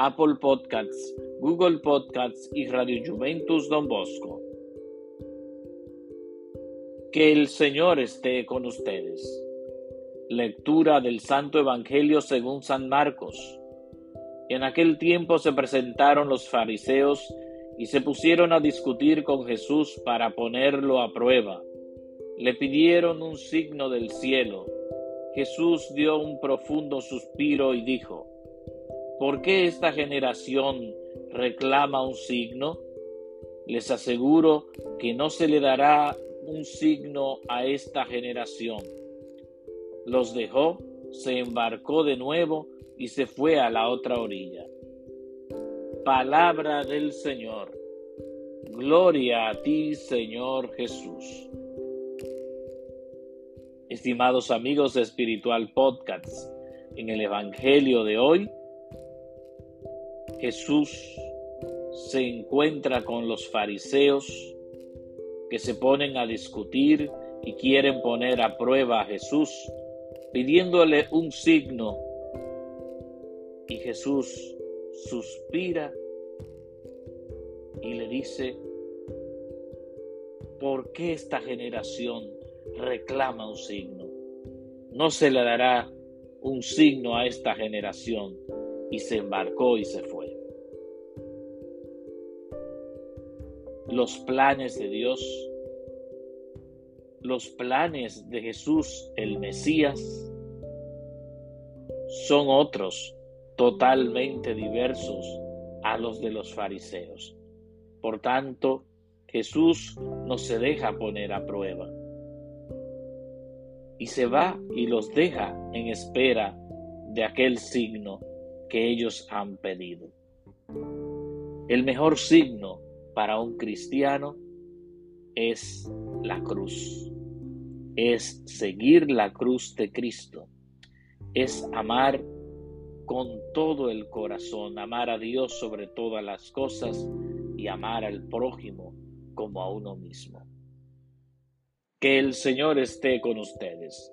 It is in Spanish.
Apple Podcasts, Google Podcasts y Radio Juventus Don Bosco. Que el Señor esté con ustedes. Lectura del Santo Evangelio según San Marcos. En aquel tiempo se presentaron los fariseos y se pusieron a discutir con Jesús para ponerlo a prueba. Le pidieron un signo del cielo. Jesús dio un profundo suspiro y dijo, ¿Por qué esta generación reclama un signo? Les aseguro que no se le dará un signo a esta generación. Los dejó, se embarcó de nuevo y se fue a la otra orilla. Palabra del Señor. Gloria a ti, Señor Jesús. Estimados amigos de Espiritual Podcast, en el Evangelio de hoy, Jesús se encuentra con los fariseos que se ponen a discutir y quieren poner a prueba a Jesús, pidiéndole un signo. Y Jesús suspira y le dice, ¿por qué esta generación reclama un signo? No se le dará un signo a esta generación. Y se embarcó y se fue. Los planes de Dios, los planes de Jesús el Mesías, son otros totalmente diversos a los de los fariseos. Por tanto, Jesús no se deja poner a prueba. Y se va y los deja en espera de aquel signo que ellos han pedido. El mejor signo para un cristiano es la cruz, es seguir la cruz de Cristo, es amar con todo el corazón, amar a Dios sobre todas las cosas y amar al prójimo como a uno mismo. Que el Señor esté con ustedes